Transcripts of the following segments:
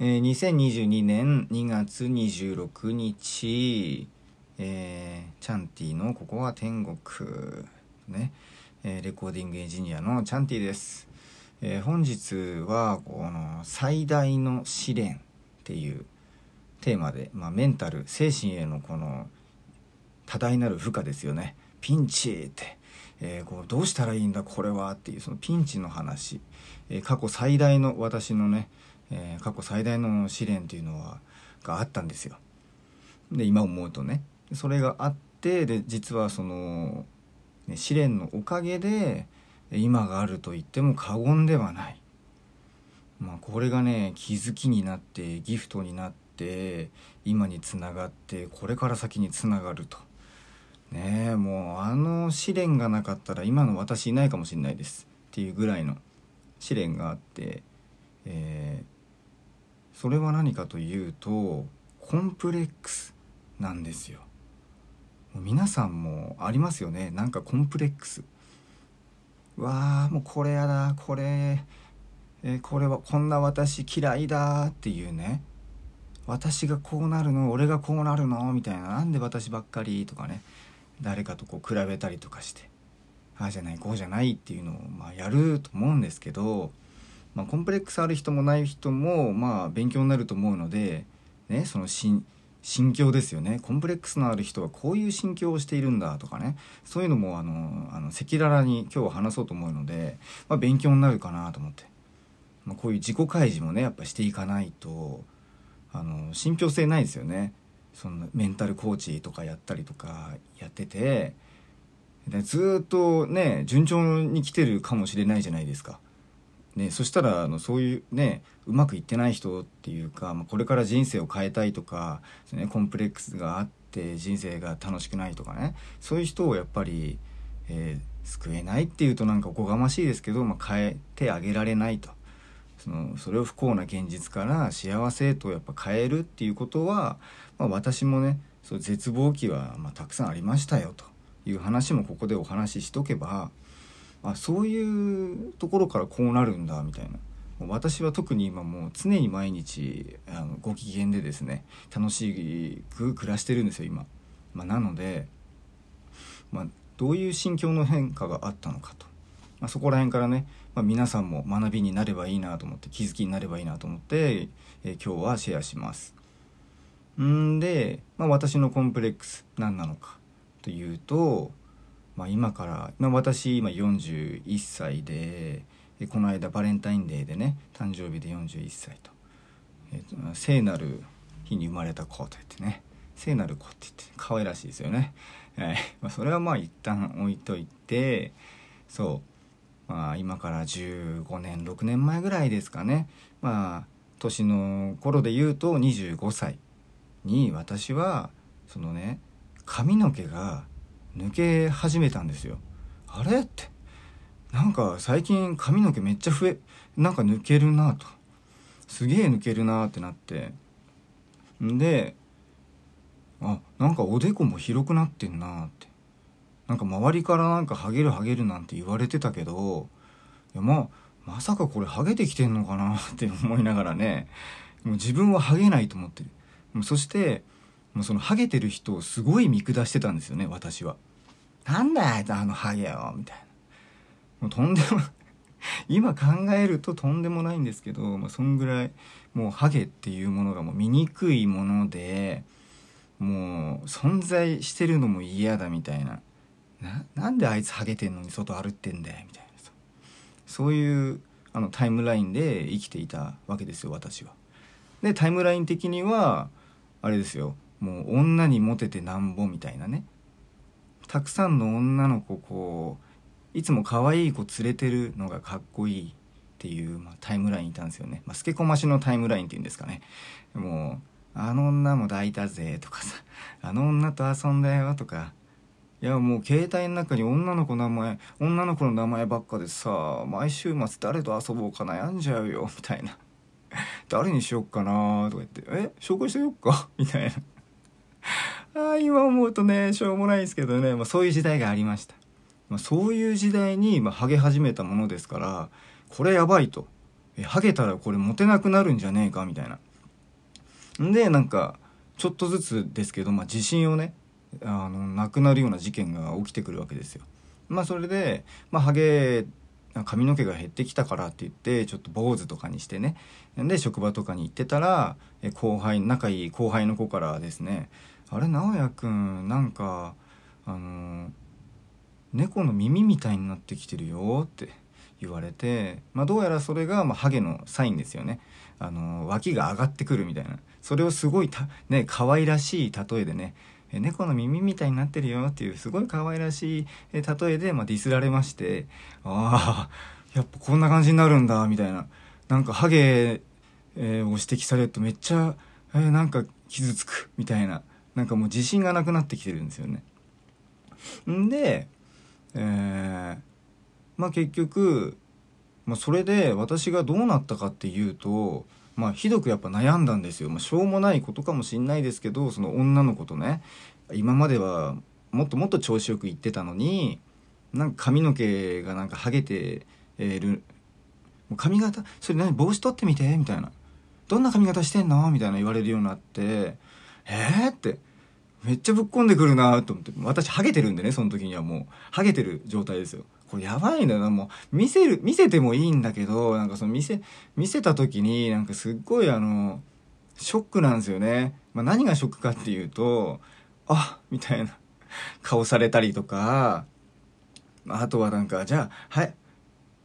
えー、2022年2月26日、えー、チャンティのここは天国。ね、えー、レコーディングエンジニアのチャンティです、えー、本日はこの最大の試練っていうテーマで、まあ、メンタル精神へのこの多大なる負荷ですよね。ピンチって、えー、こうどうしたらいいんだこれはっていうそのピンチの話、え、過去最大の私のねえー、過去最大の試練っていうのはがあったんですよ。で今思うとねそれがあってで実はその、ね、試練のおかげで今があると言っても過言ではない。まあ、これがね気づきになってギフトになって今につながってこれから先につながると。ねえもうあの試練がなかったら今の私いないかもしれないですっていうぐらいの試練があって、えーそれは何かというとコンプレックスなんですよ。皆さんもありますよね。なんかコンプレックス。わあもうこれやだ。これえこれはこんな私嫌いだっていうね。私がこうなるの俺がこうなるのみたいな。なんで私ばっかりとかね。誰かとこう比べたりとかして。ああじゃないこうじゃないっていうのをまあやると思うんですけどまあ、コンプレックスある人もない人もまあ勉強になると思うので、ね、その心心境ですよね。コンプレックスのある人はこういう心境をしているんだとかね。そういうのもあの赤裸々に今日は話そうと思うので、まあ、勉強になるかなと思って、まあ、こういう自己開示もねやっぱしていかないとあの信憑性ないですよね。そのメンタルコーチとかやったりとかやってて。でずっとね順調に来てるかもしれないじゃないですか。ね、そしたらあのそういうねうまくいってない人っていうか、まあ、これから人生を変えたいとか、ね、コンプレックスがあって人生が楽しくないとかねそういう人をやっぱり、えー、救えないっていうとなんかおこがましいですけど、まあ、変えてあげられないと。そのそれを不幸な現実から幸せへとやっぱ変えるっていうことは、まあ、私もねそう絶望期はまたくさんありましたよという話もここでお話ししとけばあそういうところからこうなるんだみたいな。私は特に今もう常に毎日あのご機嫌でですね楽しく暮らしてるんですよ今、まあ、なので、まあ、どういう心境の変化があったのかと、まあ、そこら辺からね、ま、皆さんも学びになればいいなと思って気づきになればいいなと思って、えー、今日はシェアします。んで、ま、私のコンプレックス何なのかというとまあ、今から、まあ、私今41歳でこの間バレンタインデーでね誕生日で41歳と,、えーと、聖なる日に生まれた子と言ってね。聖なる子って言って可愛らしいですよね、はい。まあ、それはまあ一旦置いといてそう。まあ今から15年6年前ぐらいですかね。まあ年の頃で言うと25歳に私はそのね髪の毛が抜け始めたんですよ。あれ？って。なんか最近髪の毛めっちゃ増えなんか抜けるなと。すげえ抜けるなってなって。んであなんかおでこも広くなってんなって。なんか周りからなんかハゲるハゲるなんて言われてたけどいやまあまさかこれハゲてきてんのかなって 思いながらねもう自分はハゲないと思ってる。そしてもうそのハゲてる人をすごい見下してたんですよね私は。なんだあいつあのハゲよみたいな。もうとんでも 今考えるととんでもないんですけど、まあ、そんぐらいもうハゲっていうものがもう醜いものでもう存在してるのも嫌だみたいなななんであいつハゲてんのに外歩ってんだよみたいなさそういうあのタイムラインで生きていたわけですよ私は。でタイムライン的にはあれですよもう女にモテてなんぼみたいなねたくさんの女の子こういつも可愛い子連れてるのがかっこいいっていう、まあ、タイムラインいたんですよね、まあ、スケコマしのタイムラインっていうんですかね。もうあの女も抱いたぜとかさあの女と遊んだよとか。いやもう携帯の中に女の子の名前女の子の名前ばっかでさ毎週末誰と遊ぼうか悩んじゃうよみたいな。誰にしよっかなとか言って「え紹介してよっか? 」みたいな。あ今思うとねしょうもないですけどね、まあ、そういう時代がありました、まあ、そういう時代に、まあ、ハゲ始めたものですからこれやばいと。えハゲたらこれモテなくなるんじゃねえかみたいな。んでなんかちょっとずつですけど、まあ、自信をねあのなくなるような事件が起きてくるわけですよ。まあ、それで、まあ、ハゲ髪の毛が減ってきたからって言ってちょっと坊主とかにしてね。で職場とかに行ってたら後輩仲いい後輩の子からですね「あれ直哉くんなんかあの猫の耳みたいになってきてるよ」って言われて、まあ、どうやらそれが、まあ、ハゲのサインですよね。あの脇が上がってくるみたいな。それをすごいた、ね、可愛らしい例えでねえ猫の耳みたいになってるよっていうすごい可愛らしい例えで、まあ、ディスられましてああやっぱこんな感じになるんだみたいな。なんかハゲ、えー、を指摘されるとめっちゃ、えー、なんか傷つくみたいな。なんかもう自信がなくなってきてるんですよね。んで、えー、まあ結局、まあ、それで私がどうなったかっていうとまあひどくやっぱ悩んだんですよ、まあ、しょうもないことかもしんないですけどその女の子とね今まではもっともっと調子よく言ってたのになんか髪の毛がなんかハゲてる。髪型それ何帽子取ってみてみたいな。どんな髪型してんの？みたいな言われるようになってえー、って。めっちゃぶっこんでくるなと思って。私ハゲてるんでねその時にはもう。ハゲてる状態ですよ。これやばいんだよな、もう、見せる、見せてもいいんだけど、なんかその見せ、見せた時になんかすっごいあの、ショックなんですよね。まあ、何がショックかっていうと、あみたいな。顔されたりとか、まあとはなんか、じゃあ、はい、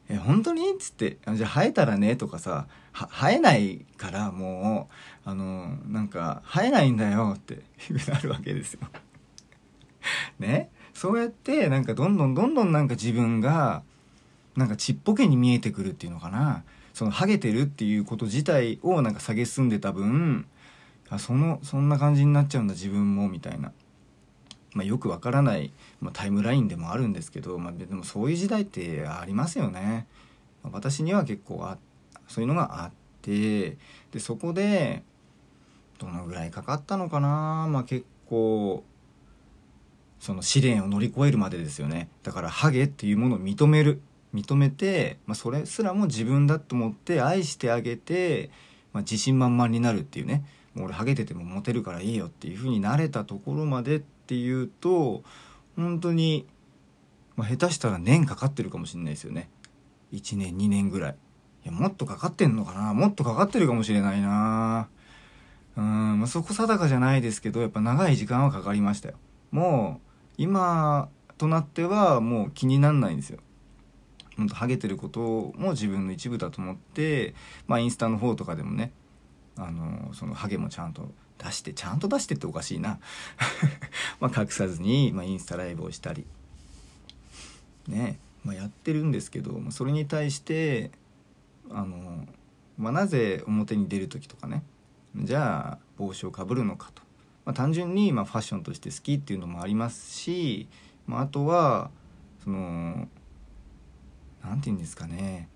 え、本当に？っつって、じゃあ生えたらねとかさ、生えないからもう、あの、なんか、生えないんだよってなるわけですよ。ね？そうやってなんかどんどんどんどんなんか自分がなんかちっぽけに見えてくるっていうのかな。そのハゲてるっていうこと自体をなんか下げすんでた分あそのそんな感じになっちゃうんだ自分もみたいな、まあ、よくわからない、まあ、タイムラインでもあるんですけど、まあ、でもそういう時代ってありますよね。私には結構あそういうのがあってでそこでどのぐらいかかったのかな？まあ結構その試練を乗り越えるまでですよね。だからハゲっていうものを認める認めて、まあ、それすらも自分だと思って愛してあげて、まあ、自信満々になるっていうね。もう俺ハゲててもモテるからいいよっていう風になれたところまでっていうと本当に、まあ、下手したら年かかってるかもしれないですよね。1年2年ぐらい。いやもっとかかってんのかな？もっとかかってるかもしれないな。うん、まあ、そこ定かじゃないですけどやっぱ長い時間はかかりましたよ。もう今となってはもう気になんないんですよ。ほんとハゲてることも自分の一部だと思って、まあ、インスタの方とかでもねあのそのハゲもちゃんと出してちゃんと出してっておかしいな。まあ隠さずに、まあ、インスタライブをしたり。ね、まあ、やってるんですけどそれに対してあの、まあ、なぜ表に出る時とかね。じゃあ帽子をかぶるのかと。まあ、単純にまあファッションとして好きっていうのもありますし、まあ、あとはその何て言うんですかね。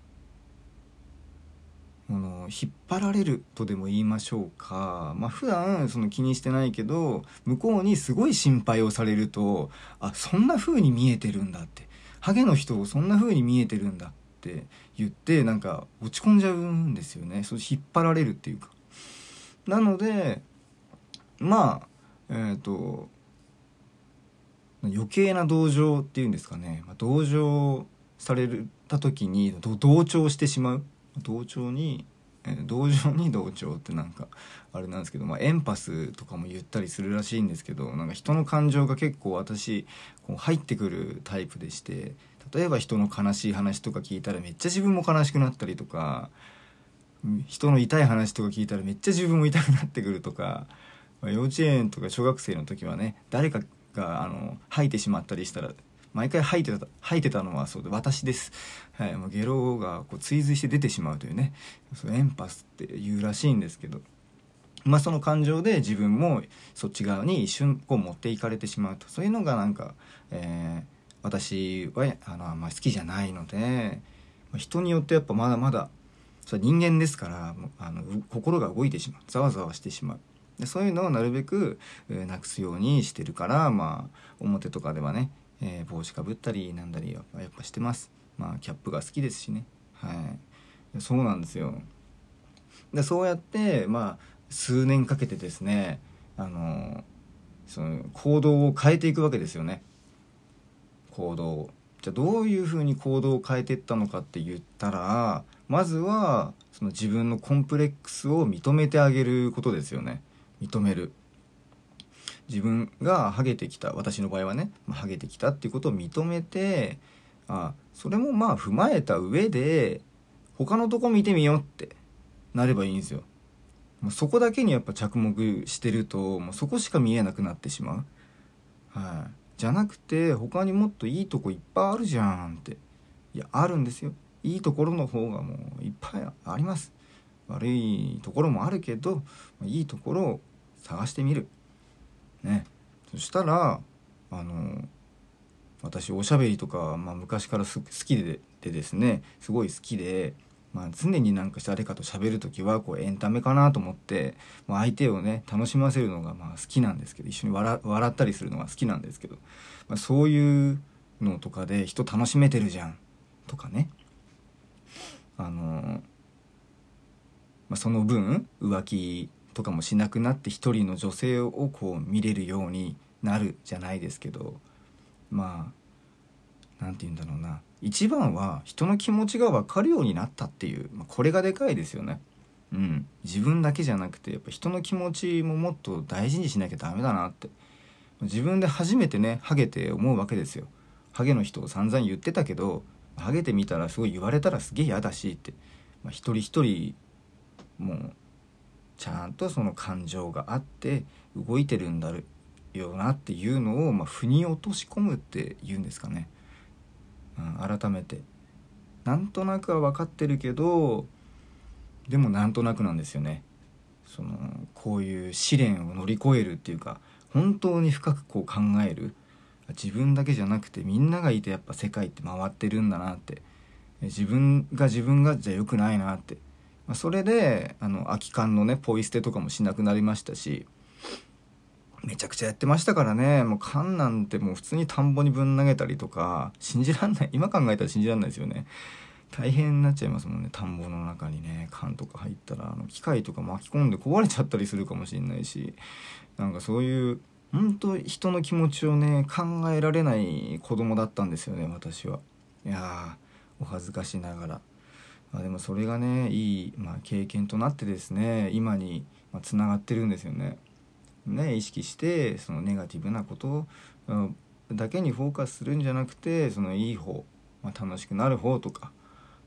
の引っ張られるとでも言いましょうか。まあ普段その気にしてないけど向こうにすごい心配をされるとあそんな風に見えてるんだって。ハゲの人をそんな風に見えてるんだって言ってなんか落ち込んじゃうんですよね。そ引っ張られるっていうか。なのでまあえっ、ー、と余計な同情っていうんですかね、ま、同情された時に同調してしまう。同調に、え、同情に同調ってなんかあれなんですけど、まあ、エンパスとかも言ったりするらしいんですけどなんか人の感情が結構私こう入ってくるタイプでして例えば人の悲しい話とか聞いたらめっちゃ自分も悲しくなったりとか人の痛い話とか聞いたらめっちゃ自分も痛くなってくるとかま幼稚園とか小学生の時はね誰かがあの吐いてしまったりしたら毎回吐いてた吐いてたのはそうで私です、はい、もうゲロがこう追随して出てしまうというね。そエンパスっていうらしいんですけど、まあ、その感情で自分もそっち側に一瞬こう持っていかれてしまうと。そういうのがなんか、えー、私はあのあんまり好きじゃないので人によってやっぱまだまだそれ人間ですからあの心が動いてしまう。ざわざわしてしまう。でそういうのをなるべく、えー、なくすようにしてるからまあ表とかではね、えー、帽子かぶったりなんだりやっぱやっぱしてます。まあキャップが好きですしね。はい。そうなんですよ。でそうやってまあ数年かけてですねあのその行動を変えていくわけですよね。行動を。じゃあどういうふうに行動を変えていったのかって言ったらまずはその自分のコンプレックスを認めてあげることですよね。認める。自分がハゲてきた私の場合はね、まあ、ハゲてきたっていうことを認めてあそれもまあ踏まえた上で他のとこ見てみようってなればいいんですよ。もうそこだけにやっぱ着目してるともうそこしか見えなくなってしまう。はい。じゃなくて他にもっといいとこいっぱいあるじゃんって。いやあるんですよ。いいところの方がもういっぱいあります。悪いところもあるけどいいところを探してみる。ね。そしたらあの私おしゃべりとか、まあ、昔から好きででですねすごい好きで、まあ、常になんか誰かと喋る時はこうエンタメかなと思って、まあ、相手をね楽しませるのがまあ好きなんですけど一緒に笑笑ったりするのが好きなんですけど、まあ、そういうのとかで人楽しめてるじゃんとかね。あの、まあ、その分浮気とかもしなくなって一人の女性をこう見れるようになるじゃないですけどまあ何て言うんだろうな。一番は人の気持ちが分かるようになったっていう、まあ、これがでかいですよね。うん、自分だけじゃなくてやっぱ人の気持ちももっと大事にしなきゃダメだなって。自分で初めてねハゲて思うわけですよ。ハゲの人を散々言ってたけどハゲてみたらすごい言われたらすげえ嫌だしって、まあ、一人一人もうちゃんとその感情があって動いてるんだよなっていうのを、まあ、腑に落とし込むっていうんですかね、うん、改めてなんとなくは分かってるけどでもなんとなくなんですよね。そのこういう試練を乗り越えるっていうか本当に深くこう考える。自分だけじゃなくてみんながいてやっぱ世界って回ってるんだなって。自分が自分がじゃ良くないなって、まあ、それであの空き缶のねポイ捨てとかもしなくなりましたしめちゃくちゃやってましたからね。もう缶なんてもう普通に田んぼにぶん投げたりとか信じらんない。今考えたら信じらんないですよね。大変になっちゃいますもんね。田んぼの中にね缶とか入ったらあの機械とか巻き込んで壊れちゃったりするかもしれないしなんかそういう本当人の気持ちをね考えられない子供だったんですよね私は。いやお恥ずかしながら。あでもそれがねいい、まあ、経験となってですね今につながってるんですよねね、意識してそのネガティブなことだけにフォーカスするんじゃなくてそのいい方、まあ、楽しくなる方とか、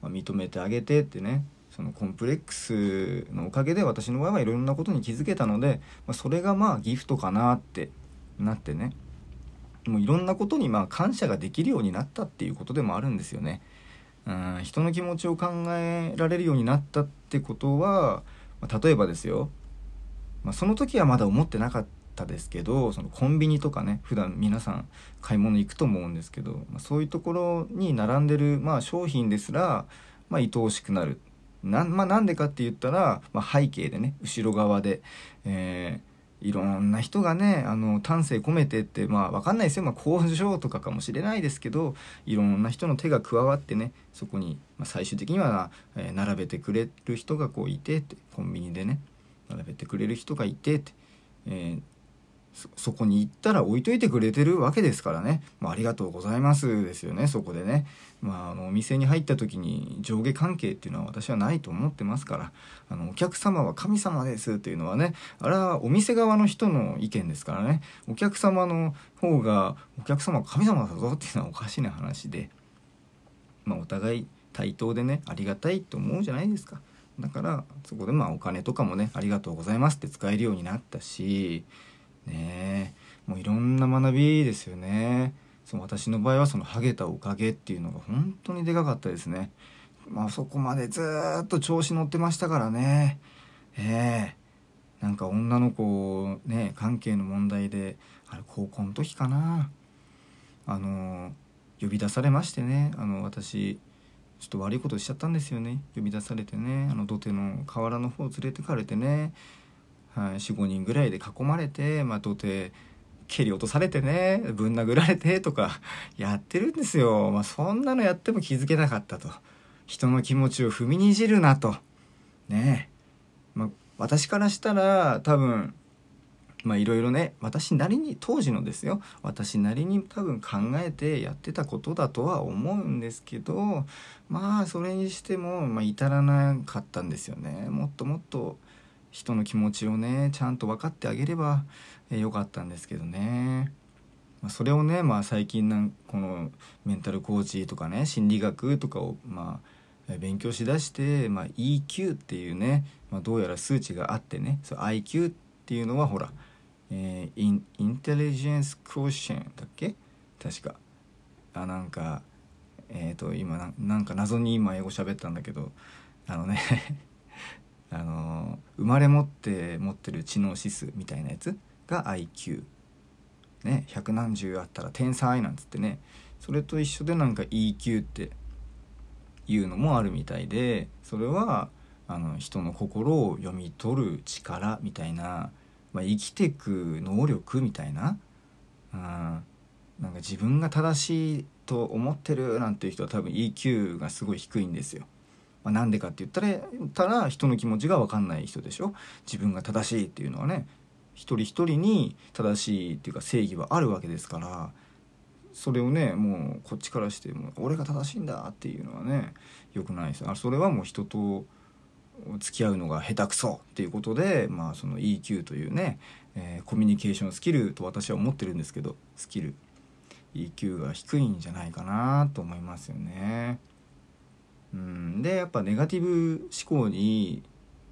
まあ、認めてあげてってねそのコンプレックスのおかげで私の場合はいろんなことに気づけたので、まあ、それがまあギフトかなってなってねもういろんなことにまあ感謝ができるようになったっていうことでもあるんですよね。うん人の気持ちを考えられるようになったってことは、ま、例えばですよまあ、その時はまだ思ってなかったですけどそのコンビニとかね普段皆さん買い物行くと思うんですけど、まあ、そういうところに並んでる、まあ、商品ですら、まあ、愛おしくなる。な,、まあ、なんでかって言ったら、まあ、背景でね後ろ側で、えーいろんな人がねあの丹精込めてってまあ分かんないですよ、まあ、工場とかかもしれないですけどいろんな人の手が加わってねそこに、まあ、最終的には、えー、並べてくれる人がこういてってコンビニでね並べてくれる人がいてって、えー、そこに行ったら置いといてくれてるわけですからね、まあ、ありがとうございますですよねそこでね、まあ、あのお店に入った時に上下関係っていうのは私はないと思ってますから。あのお客様は神様ですっていうのはね。あれはお店側の人の意見ですからね。お客様の方がお客様は神様だぞっていうのはおかしな話で、まあ、お互い対等でねありがたいと思うじゃないですか。だからそこでまあお金とかもねありがとうございますって使えるようになったし。ねもういろんな学びですよね。その私の場合はそのハゲたおかげっていうのが本当にでかかったですね。まあそこまでずっと調子乗ってましたからね。ええ。ー、なんか女の子ね関係の問題であれ高校の時かな。あの呼び出されましてね。あの私ちょっと悪いことしちゃったんですよね。呼び出されてね。あの土手の河原の方を連れてかれてね、はい、45人ぐらいで囲まれて、まあ、土手蹴り落とされてねぶん殴られてとか やってるんですよ、まあ、そんなのやっても気づけなかったと。人の気持ちを踏みにじるなと。ね。え、まあ、私からしたら多分まあいろいろね私なりに当時のですよ。私なりに多分考えてやってたことだとは思うんですけどまあそれにしても、まあ、至らなかったんですよね。もっともっと人の気持ちをねちゃんと分かってあげればよかったんですけどね、それをね、まあ、最近なんこのメンタルコーチとかね心理学とかをまあ勉強しだして、まあ、EQ っていうね、まあ、どうやら数値があってねそ IQ っていうのはほらえー、インインテリジェンスクーシェンだっけ？確か。あなんかえっ、ー、と今なんか謎に今英語喋ったんだけどあのねあの生まれ持って持ってる知能指数みたいなやつが IQ ね百何十あったら天才なんつってねそれと一緒でなんか EQ っていうのもあるみたいでそれはあの人の心を読み取る力みたいなまあ、生きてく能力みたいな、うん、なんか自分が正しいと思ってるなんていう人は多分 EQ がすごい低いんですよ。まあ、なんでかって言ったらたら人の気持ちが分かんない人でしょ？自分が正しいっていうのはね一人一人に正しいっていうか正義はあるわけですからそれをねもうこっちからしても俺が正しいんだっていうのはねよくないですあそれはもう人と付き合うのが下手くそっていうことで、まあ、その EQ というね、えー、コミュニケーションスキルと私は思ってるんですけどスキル。EQ が低いんじゃないかなと思いますよね。うん、でやっぱネガティブ思考に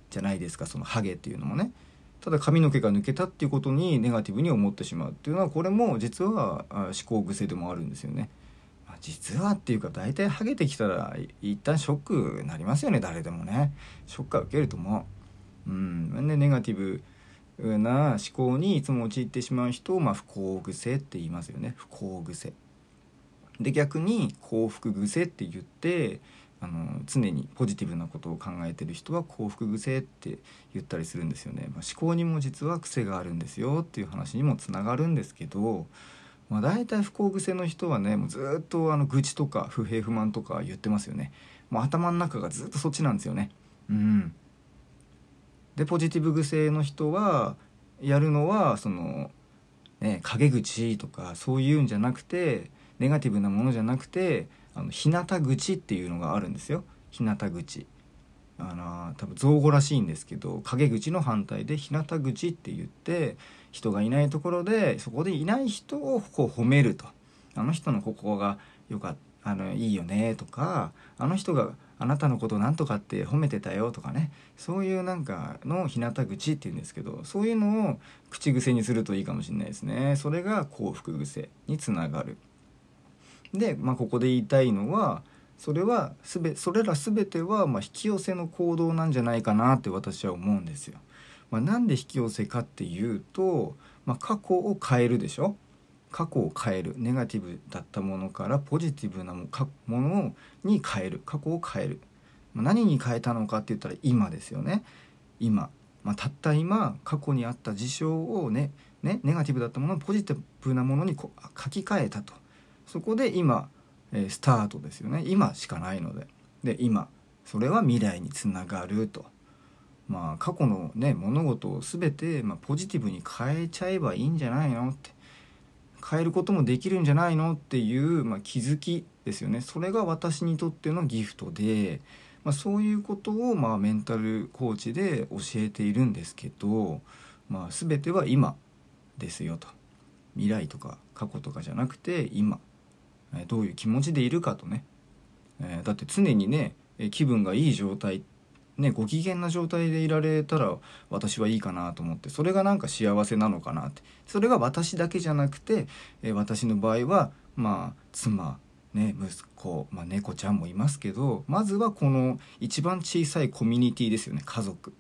じゃないですかそのハゲっていうのもね。ただ髪の毛が抜けたっていうことにネガティブに思ってしまうっていうのはこれも実は思考癖でもあるんですよね。ま実はっていうか大体ハゲてきたら一旦ショックなりますよね誰でもね。ショックは受けると思ううん。でネガティブな思考にいつも陥ってしまう人を、まあ、不幸癖って言いますよね。不幸癖。で逆に幸福癖って言ってあの常にポジティブなことを考えてる人は幸福癖って言ったりするんですよね、まあ、思考にも実は癖があるんですよっていう話にもつながるんですけどまあ、大体不幸癖の人はねもうずっとあの愚痴とか不平不満とか言ってますよね。もう頭の中がずっとそっちなんですよね。うん。でポジティブ癖の人はやるのはそのね陰口とかそういうんじゃなくてネガティブなものじゃなくてあの日向口っていうのがあるんですよ。日向口。あの多分造語らしいんですけど陰口の反対で日向口って言って人がいないところでそこでいない人をこう褒めると。あの人のここがよかあのいいよねとかあの人があなたのことなんとかって褒めてたよとかね。そういうなんかの日向口っていうんですけどそういうのを口癖にするといいかもしれないですね。それが幸福癖につながる。で、まあ、ここで言いたいのはそれはすべそれら全てはま引き寄せの行動なんじゃないかなって私は思うんですよ。まあ、なんで引き寄せかっていうと、まあ、過去を変えるでしょ？過去を変える。ネガティブだったものからポジティブなものに変える。過去を変える、まあ、何に変えたのかって言ったら今ですよね。今、まあ、たった今過去にあった事象をねねネガティブだったものをポジティブなものにこ書き換えたと。そこで今えー、スタートですよね。今しかないので。で今それは未来につながると。まあ過去のね物事を全て、まあ、ポジティブに変えちゃえばいいんじゃないのって。変えることもできるんじゃないのっていう、まあ、気づきですよね。それが私にとってのギフトで、まあ、そういうことを、まあ、メンタルコーチで教えているんですけど、まあ、全ては今ですよと。未来とか過去とかじゃなくて今。どういう気持ちでいるかとね、えだって常にね気分がいい状態ね、ご機嫌な状態でいられたら私はいいかなと思ってそれがなんか幸せなのかなって。それが私だけじゃなくて、え私の場合はまあ妻ね息子、まあ、猫ちゃんもいますけどまずはこの一番小さいコミュニティですよね家族。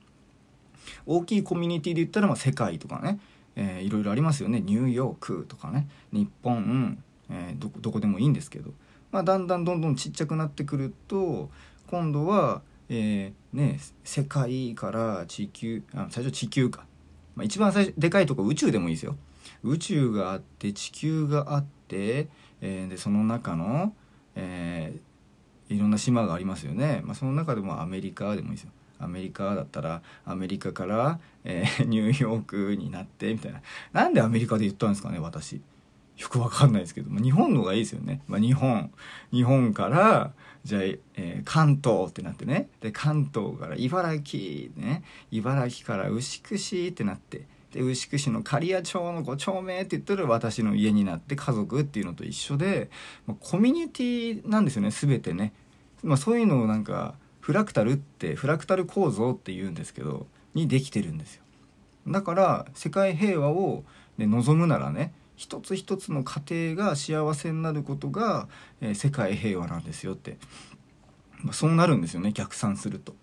大きいコミュニティで言ったらまあ世界とかね、えー、いろいろありますよね。ニューヨークとかね日本えー、どどこでもいいんですけど、まあ、だんだんどんどんちっちゃくなってくると今度は、えー、ね、世界から地球あ最初地球か、まあ、一番最初でかいとこ宇宙でもいいですよ。宇宙があって地球があって、えー、でその中の、えー、いろんな島がありますよね、まあ、その中でもアメリカでもいいですよ。アメリカだったらアメリカから、えー、ニューヨークになってみたいな。なんでアメリカで言ったんですかね私。よくわかんないですけど、まあ、日本の方がいいですよね、まあ、日本。日本からじゃあ、えー、関東ってなってね。で関東から茨城ね。茨城から牛久市ってなって。で牛久市の刈谷町の5丁目って言ったら私の家になって家族っていうのと一緒で、まあ、コミュニティなんですよね全てね、まあ、そういうのをなんかフラクタルってフラクタル構造って言うんですけどにできてるんですよ。だから世界平和を、ね、望むならね一つ一つの家庭が幸せになることが、えー、世界平和なんですよって、まあ、そうなるんですよね逆算すると。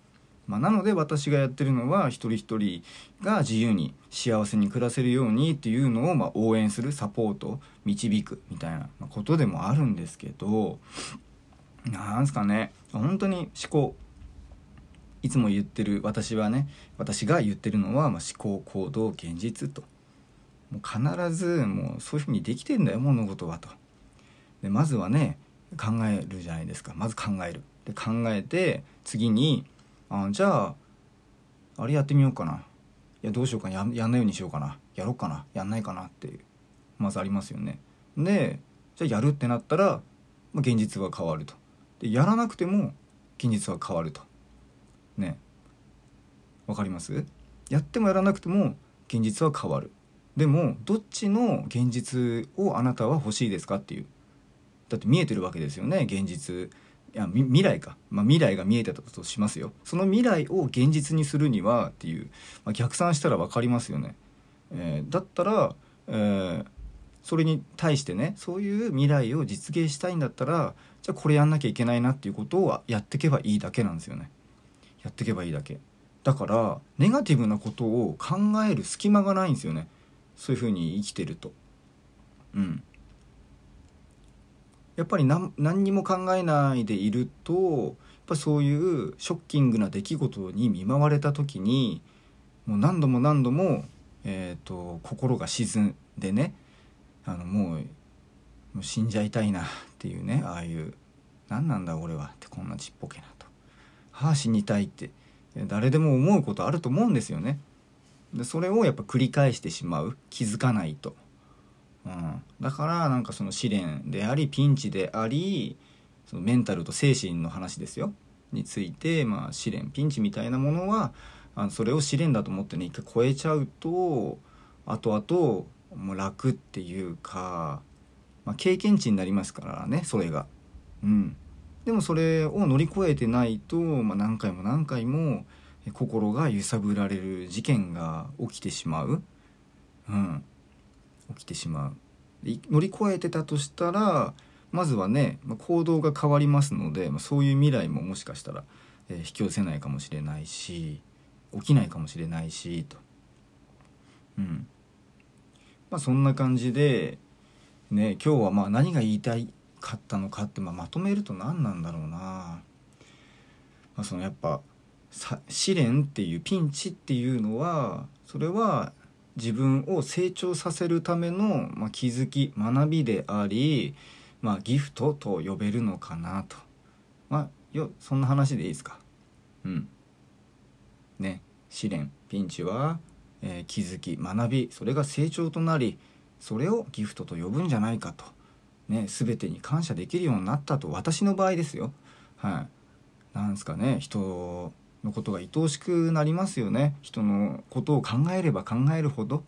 まあ、なので私がやってるのは一人一人が自由に幸せに暮らせるようにっていうのをま応援するサポート導くみたいなことでもあるんですけどなんすかね。本当に思考いつも言ってる私はね私が言ってるのはま思考行動現実と。もう必ずもうそういうふうにできてんだよ物事はと。でまずはね考えるじゃないですか。まず考える。で考えて次にあじゃああれやってみようかな。いやどうしようかややんないようにしようかな。やろうかな。やんないかな。っていうまずありますよね。でじゃあやるってなったら、まあ、現実は変わると。でやらなくても現実は変わると。ね。わかります？やってもやらなくても現実は変わる。でもどっちの現実をあなたは欲しいですかっていう。だって見えてるわけですよね現実。いや未来か、まあ、未来が見えてたとしますよ。その未来を現実にするにはっていう、まあ、逆算したら分かりますよね、えー、だったら、えー、それに対してねそういう未来を実現したいんだったらじゃあこれやんなきゃいけないなっていうことをやってけばいいだけなんですよね。やってけばいいだけ。だからネガティブなことを考える隙間がないんですよね。そういうふうに生きてると。うん。やっぱり何何にも考えないでいるとやっぱそういうショッキングな出来事に見舞われた時にもう何度も何度も、えーと、心が沈んでねあのもうもう死んじゃいたいなっていうねああいう何なんだ俺はってこんなちっぽけなと。はあ死にたいって誰でも思うことあると思うんですよね。でそれをやっぱ繰り返してしまう気づかないと。うん、だからなんかその試練でありピンチでありそのメンタルと精神の話ですよについて、まあ、試練ピンチみたいなものはあのそれを試練だと思ってね一回超えちゃうと後々もう楽っていうか、まあ、経験値になりますからねそれが。うん、でもそれを乗り越えてないと、まあ、何回も何回も心が揺さぶられる事件が起きてしまう。うん。起きてしまう。乗り越えてたとしたらまずはね、行動が変わりますので、そういう未来ももしかしたら、え、引き寄せないかもしれないし起きないかもしれないしと。うん。まあそんな感じでね今日はまあ何が言いたいかったのかって、まあ、まとめると何なんだろうな、まあ、そのやっぱ試練っていうピンチっていうのはそれは自分を成長させるための、まあ、気づき学びであり、まあ、ギフトと呼べるのかなと。まあよそんな話でいいですか？うん。ね試練ピンチは、えー、気づき学びそれが成長となりそれをギフトと呼ぶんじゃないかと。ね全てに感謝できるようになったと私の場合ですよ。はい。なんですかね人のことが愛おしくなりますよね。人のことを考えれば考えるほど。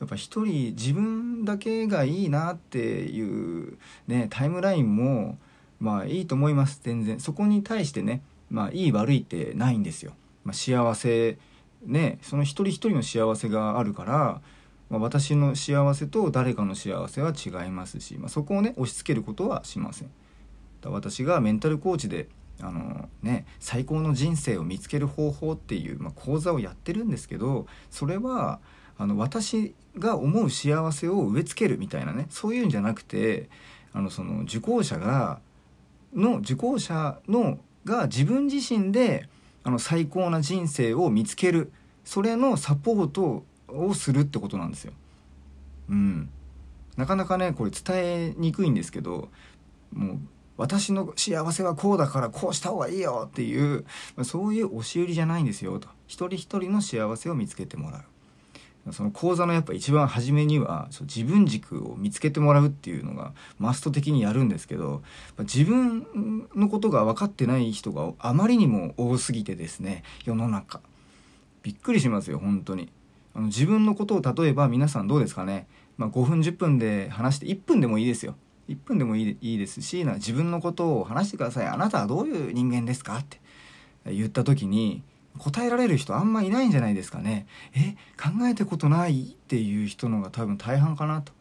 やっぱ一人自分だけがいいなっていうねタイムラインもまあいいと思います全然。そこに対してねまあいい悪いってないんですよ、まあ、幸せねその一人一人の幸せがあるから、まあ、私の幸せと誰かの幸せは違いますし、まあ、そこをね押し付けることはしません。私がメンタルコーチであのね、最高の人生を見つける方法っていう、まあ、講座をやってるんですけどそれはあの私が思う幸せを植え付けるみたいなねそういうんじゃなくてあのその受講者がの受講者のが自分自身であの最高な人生を見つけるそれのサポートをするってことなんですよ。うん、なかなかねこれ伝えにくいんですけどもう私の幸せはこうだからこうした方がいいよっていうそういう押し売りじゃないんですよと。一人一人の幸せを見つけてもらう。その講座のやっぱ一番初めには自分軸を見つけてもらうっていうのがマスト的にやるんですけど自分のことが分かってない人があまりにも多すぎてですね世の中。びっくりしますよ本当に。あの自分のことを例えば皆さんどうですかね、まあ、5分10分で話して1分でもいいですよ。1分でもいいいいですしな自分のことを話してください。あなたはどういう人間ですか？って言った時に答えられる人あんまいないんじゃないですかね。え考えたことないっていう人のが多分大半かなと。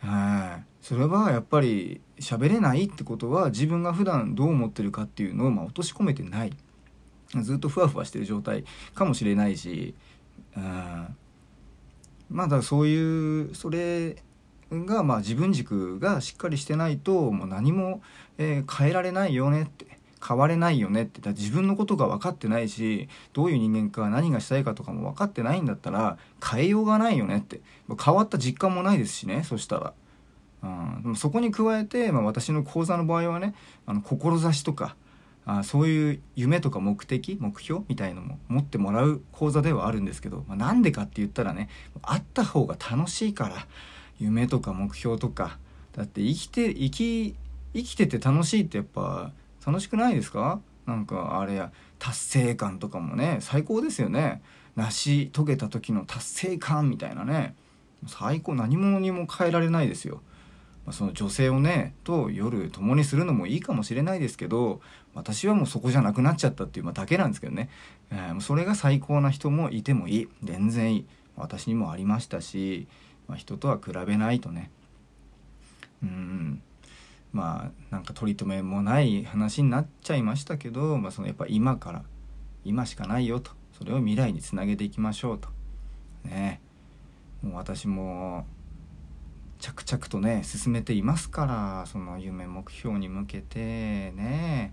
はい。それはやっぱり喋れないってことは自分が普段どう思ってるかっていうのをま落とし込めてない。ずっとふわふわしてる状態かもしれないしうんまだそういうそれがまあ自分軸がしっかりしてないともう何も、えー、変えられないよねって変われないよねってだ自分のことが分かってないしどういう人間か何がしたいかとかも分かってないんだったら変えようがないよねって。変わった実感もないですしねそしたら。うん、でもそこに加えて、まあ、私の講座の場合はねあの志とかあそういう夢とか目的目標みたいのも持ってもらう講座ではあるんですけど、まあ、なんでかって言ったらねあった方が楽しいから。夢とか目標とか。だって生きて生き生きてて楽しいってやっぱ楽しくないですか？なんかあれや達成感とかもね最高ですよね。成し遂げた時の達成感みたいなね。最高何者にも変えられないですよ。その女性をねと夜共にするのもいいかもしれないですけど私はもうそこじゃなくなっちゃったっていう、ま、だけなんですけどね、えー、それが最高な人もいてもいい。全然いい。私にもありましたし、まあ、人とは比べないとね。うん。まあなんか取り留めもない話になっちゃいましたけど、まあ、そのやっぱ今から今しかないよと。それを未来につなげていきましょうと。ね。もう私も着々とね進めていますからその夢目標に向けて。ね。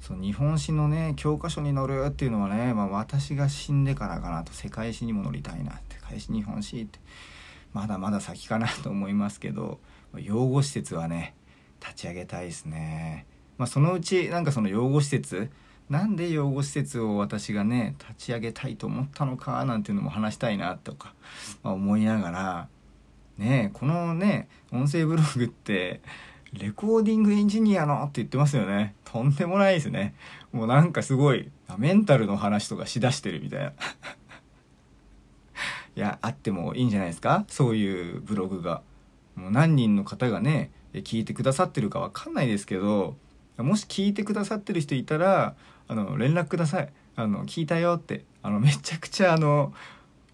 その日本史のね教科書に載るっていうのはね、まあ、私が死んでからかなと。世界史にも載りたいなって。世界史日本史って。まだまだ先かなと思いますけど養護施設はね立ち上げたいですね。まあ、そのうちなんかその養護施設なんで養護施設を私がね立ち上げたいと思ったのかなんていうのも話したいなとか、まあ、思いながらねこのね音声ブログってレコーディングエンジニアのって言ってますよね。とんでもないですね。もうなんかすごいメンタルの話とかしだしてるみたいな。いやあってもいいんじゃないですか？そういうブログが。もう何人の方がね聞いてくださってるかわかんないですけどもし聞いてくださってる人いたらあの連絡ください。あの聞いたよって。あのめちゃくちゃあの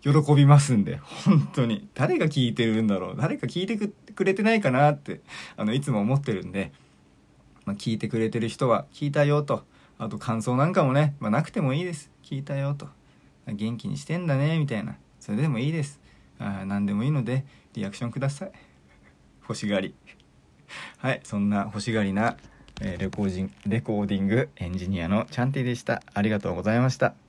喜びますんで。本当に。誰が聞いてるんだろう？誰か聞いてくれてないかなってあのいつも思ってるんで、まあ、聞いてくれてる人は聞いたよと。あと感想なんかもね、まあ、なくてもいいです。聞いたよと。元気にしてんだねみたいな。それでもいいです。あ何でもいいのでリアクションください。欲しがり。はいそんな欲しがりな、えー、レコーディンレコーディングエンジニアのチャンティでした。ありがとうございました。